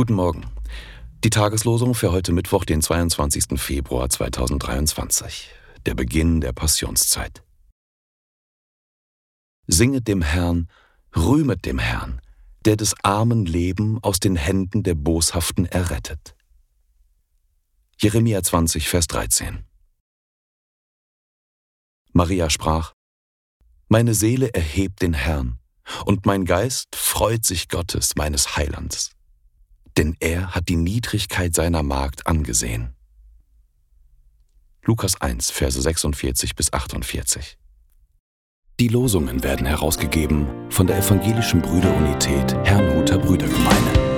Guten Morgen. Die Tageslosung für heute Mittwoch, den 22. Februar 2023. Der Beginn der Passionszeit. Singet dem Herrn, rühmet dem Herrn, der des armen Leben aus den Händen der Boshaften errettet. Jeremia 20, Vers 13. Maria sprach, Meine Seele erhebt den Herrn, und mein Geist freut sich Gottes, meines Heilands denn er hat die Niedrigkeit seiner Magd angesehen. Lukas 1, Verse 46 bis 48. Die Losungen werden herausgegeben von der Evangelischen Brüderunität Herrnhuter Brüdergemeine.